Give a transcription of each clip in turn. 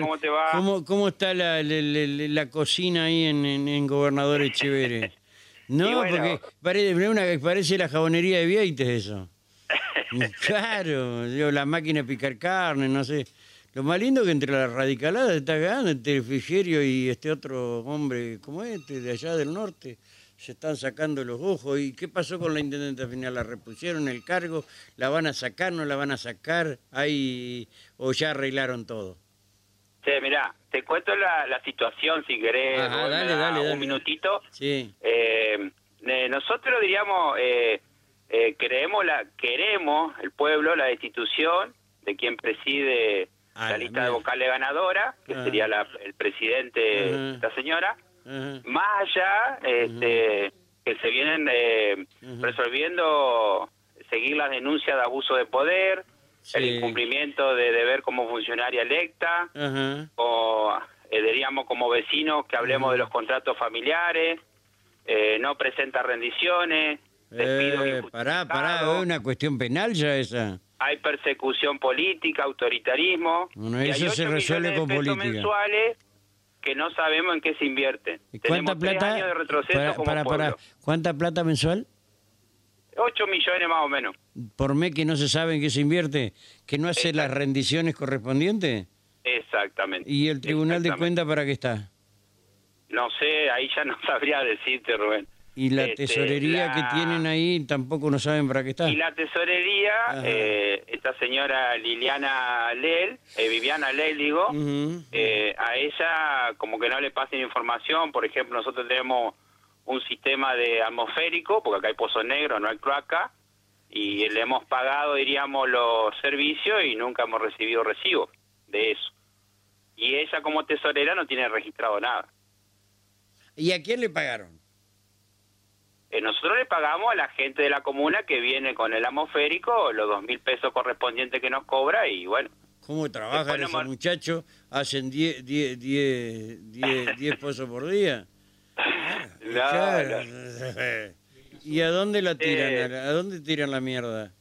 ¿cómo te va? ¿Cómo, cómo está la, la- la- la cocina ahí en, en- en Gobernador Echeverre? No, bueno. porque parece, una, parece la jabonería de Vieites eso. claro, digo, la máquina de picar carne, no sé. Lo más lindo que entre la radicalada está ganando, entre Frigerio y este otro hombre, como este, de allá del norte, se están sacando los ojos. ¿Y qué pasó con la intendente final? ¿La repusieron el cargo? ¿La van a sacar? ¿No la van a sacar? Ahí, ¿O ya arreglaron todo? Che, mirá, te cuento la, la situación si querés. Ajá, dale, da dale, dale. Un minutito. Sí. Eh, eh, nosotros diríamos, eh, eh, creemos la, queremos el pueblo, la destitución de quien preside Ah, la lista mira. de vocales ganadora, que Ajá. sería la- el presidente, Ajá. esta señora. Más allá, este, que se vienen eh, resolviendo, seguir las denuncias de abuso de poder, Sí. el incumplimiento de deber como funcionaria electa, o eh, diríamos como vecinos que hablemos de los contratos familiares, eh, no presenta rendiciones, despidos Eh, pará, pará, es una cuestión penal ya esa. hay persecución política, autoritarismo, Bueno, y eso hay se 8 resuelve de con pesos política. mensuales que no sabemos en qué se invierten. ¿Y ¿Cuánta Tenemos tres plata? años de retroceso como pará. ¿Cuánta plata mensual? 8 millones más o menos. Por mes que no se sabe en qué se invierte, que no hace las rendiciones correspondientes. Exactamente. ¿Y el Tribunal de Exactamente. Cuenta para qué está? No sé, ahí ya no sabría decirte, Rubén. Y la Este, tesorería la- que tienen ahí tampoco no saben para qué está. Y la tesorería, eh, esta señora Liliana Lel, eh, Viviana Lel, digo, eh, a ella como que no le pasen información. Por ejemplo, nosotros tenemos un sistema de atmosférico, porque acá hay pozo negro, no hay cloaca, y le hemos pagado, diríamos, los servicios y nunca hemos recibido recibo de eso. Y ella como tesorera no tiene registrado nada. ¿Y a quién le pagaron? Eh, nosotros le pagamos a la gente de la comuna que viene con el atmosférico los dos mil pesos correspondientes que nos cobra y bueno, ¿Cómo trabajan esos muchachos? ¿Hacen 10 10 10 10 10 pozos por día? Claro. ¿Y a dónde la tiran? Eh. ¿A la- ¿A dónde tiran la mierda?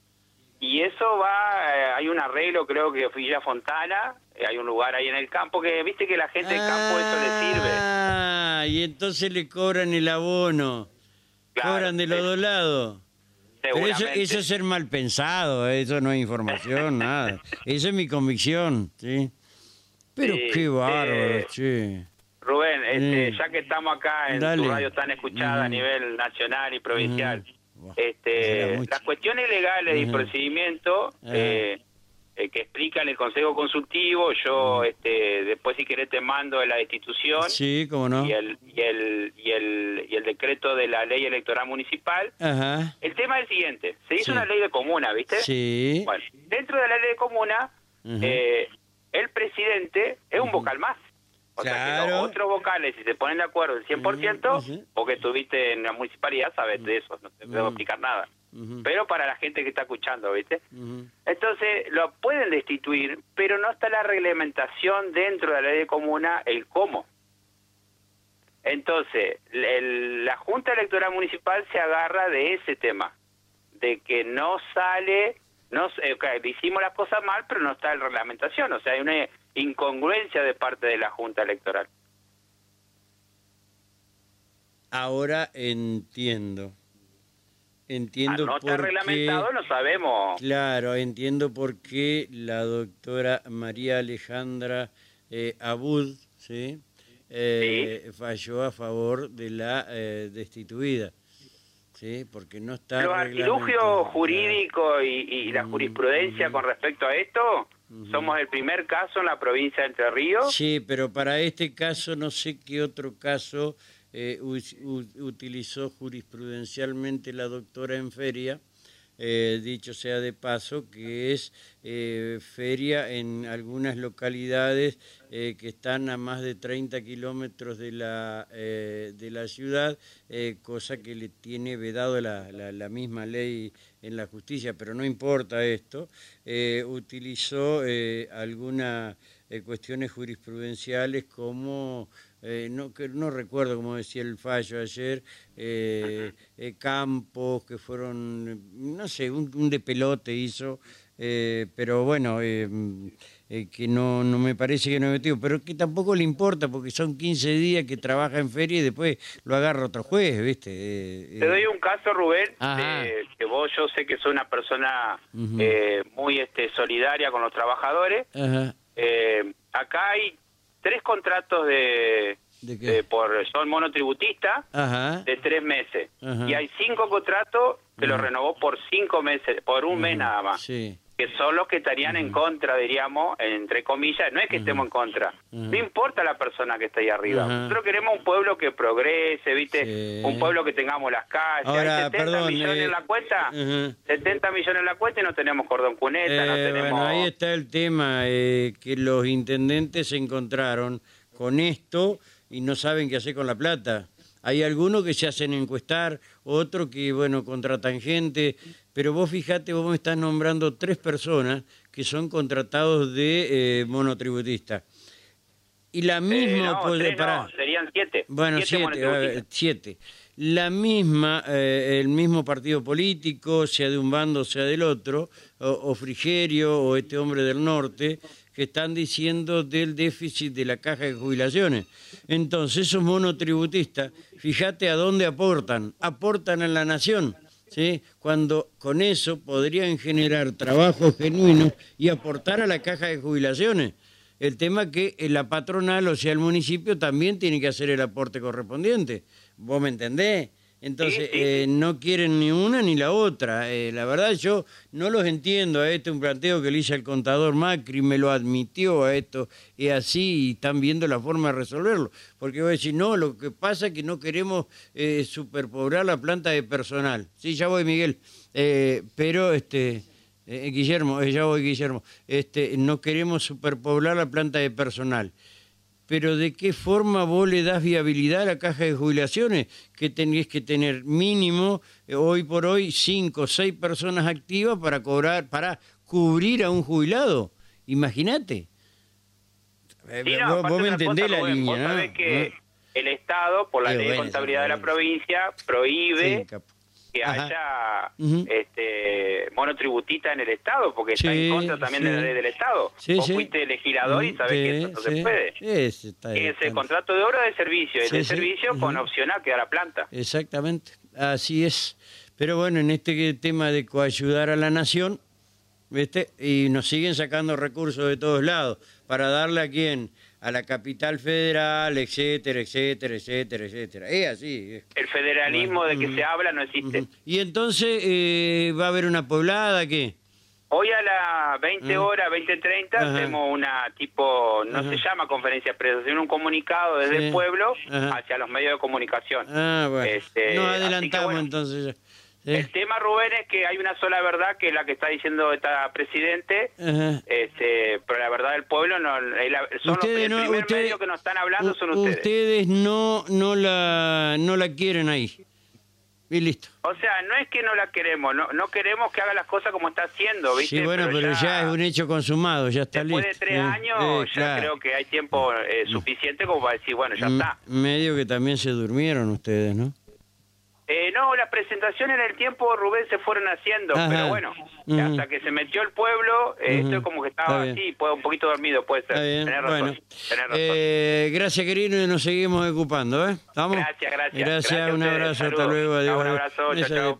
Y eso va, eh, hay un arreglo, creo que Villa Fontana, eh, hay un lugar ahí en el campo que, viste que la gente del campo eso le sirve. Ah, y entonces le cobran el abono. Claro, cobran de los sí. dos lados. Pero eso, eso es ser mal pensado, eso no es información, nada. Esa es mi convicción, ¿sí? Pero Sí, qué bárbaro, che. Rubén, este, Mm. ya que estamos acá en Dale. tu radio tan escuchada a Mm. nivel nacional y provincial, Mm. Este, las cuestiones legales y procedimiento Ajá. eh, eh, que explican el Consejo Consultivo, yo este, después si querés te mando la destitución Sí, cómo no. y, el, y, el, y, el, y el decreto de la ley electoral municipal. Ajá. El tema es el siguiente, se hizo Sí. una ley de comuna, ¿viste? Sí. Bueno, dentro de la ley de comuna, eh, el presidente es un vocal más. O sea que los otros vocales, si se ponen de acuerdo el 100%, Ujú. porque estuviste en la municipalidad, sabes de eso, no te puedo Ujú. explicar nada. Pero para la gente que está escuchando, ¿viste? Entonces, lo pueden destituir, pero no está la reglamentación dentro de la ley de comuna, el cómo. Entonces, el- la Junta Electoral Municipal se agarra de ese tema, de que no sale, no eh, hicimos las cosas mal, pero no está la reglamentación, o sea, hay una incongruencia de parte de la Junta Electoral. Ahora entiendo. Entiendo Al no está reglamentado, no sabemos. Claro, entiendo por qué la doctora María Alejandra eh, Abud, ¿sí? Eh, falló a favor de la eh, destituida, ¿sí? Porque no está Los artilugios jurídicos y, y la Mm, jurisprudencia mm. con respecto a esto, somos el primer caso en la provincia de Entre Ríos. Sí, pero para este caso no sé qué otro caso eh, utilizó jurisprudencialmente la doctora en feria, eh, dicho sea de paso, que es eh, feria en algunas localidades eh, que están a más de 30 kilómetros de la, eh, de la ciudad, cosa que le tiene vedado la, la, la misma ley en la justicia, pero no importa esto, utilizó algunas cuestiones jurisprudenciales como, eh, no, que no recuerdo como decía el fallo ayer, eh, eh, campos que fueron, no sé, un, un de pelote hizo, eh, pero bueno, eh, que no, no me parece que no es motivo, pero que tampoco le importa porque son 15 días que trabaja en feria y después lo agarra otro juez, ¿viste? Eh, Te doy un caso, Rubén, que vos yo sé que sos una persona eh, muy este, solidaria con los trabajadores. Ajá. Eh, acá hay tres contratos de, ¿De qué? de por son monotributistas Ajá. de tres meses Ajá. y hay cinco contratos que los renovó por cinco meses, por un mes nada más, Sí. Que son los que estarían en contra, diríamos, entre comillas, no es que estemos en contra, no importa la persona que está ahí arriba, nosotros queremos un pueblo que progrese, ¿viste? Sí. Un pueblo que tengamos las calles, Ahora, hay 70 perdón, millones eh, en la cuenta, ajá. 70 millones en la cuenta y no tenemos cordón cuneta, no Eh, tenemos... Bueno, ahí está el tema, eh, que los intendentes se encontraron con esto y no saben qué hacer con la plata. Hay algunos que se hacen encuestar, otros que, bueno, contratan gente, pero vos fijate, vos me estás nombrando tres personas que son contratados de eh, monotributistas. Y la Eh, misma... no, pues, tres no, pará. serían siete. Bueno, siete siete. La misma, eh, el mismo partido político, sea de un bando, sea del otro, o, o Frigerio, o este hombre del norte, que están diciendo del déficit de la caja de jubilaciones. Entonces, esos monotributistas, fíjate a dónde aportan, aportan a la nación. ¿Sí? Cuando con eso podrían generar trabajos genuinos y aportar a la caja de jubilaciones. El tema que eh, la patronal, o sea, el municipio, también tiene que hacer el aporte correspondiente. ¿Vos me entendés? Entonces, Sí, sí, eh, no quieren ni una ni la otra. Eh, la verdad, yo no los entiendo. A este un planteo que le hice al contador Macri, me lo admitió a esto, y así y están viendo la forma de resolverlo. Porque voy a decir, no, lo que pasa es que no queremos eh, superpoblar la planta de personal. Sí, ya voy, Miguel. Eh, pero, este. Guillermo, ya voy Guillermo, este, no queremos superpoblar la planta de personal. Pero ¿de qué forma vos le das viabilidad a la caja de jubilaciones? Que tenés que tener mínimo, eh, hoy por hoy, cinco o seis personas activas para cobrar, para cubrir a un jubilado. Imagínate. Eh, Sí, no, vos, me entendés cosa, la Rubén, línea, ¿no? sabés que ¿No? el Estado, por la Qué ley de contabilidad de la provincia, prohíbe Sí. Que Ajá. haya Ujú. este, monotributista en el Estado, porque está Sí, en contra también de la sí. ley del Estado. Sí, Vos sí. fuiste legislador y sabés que Sí, eso no sí. se puede. Es el contrato de obra de servicio, es Sí, de sí. servicio con opcional que da la planta. Exactamente, así es. Pero bueno, en este tema de coayudar a la nación, ¿viste? Y nos siguen sacando recursos de todos lados para darle a quién, a la capital federal, etcétera, etcétera, etcétera, etcétera. Es así. El federalismo de que se habla no existe. Y entonces eh, va a haber una poblada, ¿qué? Hoy a las 20 Ah. horas, 20.30, Ajá. hacemos una tipo, no Ajá. se llama conferencia de prensa, sino un comunicado desde Sí. el pueblo Ajá. hacia los medios de comunicación. Ah, bueno. Este, que adelantamos bueno. entonces. ya. ¿Sí? El tema, Rubén, es que hay una sola verdad, que es la que está diciendo esta presidente, Ajá. este, pero la verdad del pueblo no, la- son los, Ustedes el no- primer ustedes- medio que nos están hablando son ustedes. Ustedes no, no, la, no la quieren ahí. Y listo. O sea, no es que no la queremos, no, no queremos que haga las cosas como está haciendo, ¿viste? Sí, bueno, pero, ya, es un hecho consumado, ya está Después listo. de tres Eh, años, eh, ya claro. creo que hay tiempo eh, suficiente como para decir, bueno, ya M- está. Medio que también se durmieron ustedes, ¿no? No, las presentaciones en el tiempo, Rubén, se fueron haciendo, Ajá. pero bueno, hasta que se metió el pueblo, eh, esto como que estaba así, un poquito dormido, puede ser. Tenés razón, bueno. tenés razón. Eh, gracias, querido, y nos seguimos ocupando, ¿eh? ¿Estamos? Gracias, gracias. Gracias, Gracias un ustedes, abrazo, hasta luego, adiós. Un abrazo, chao, chao.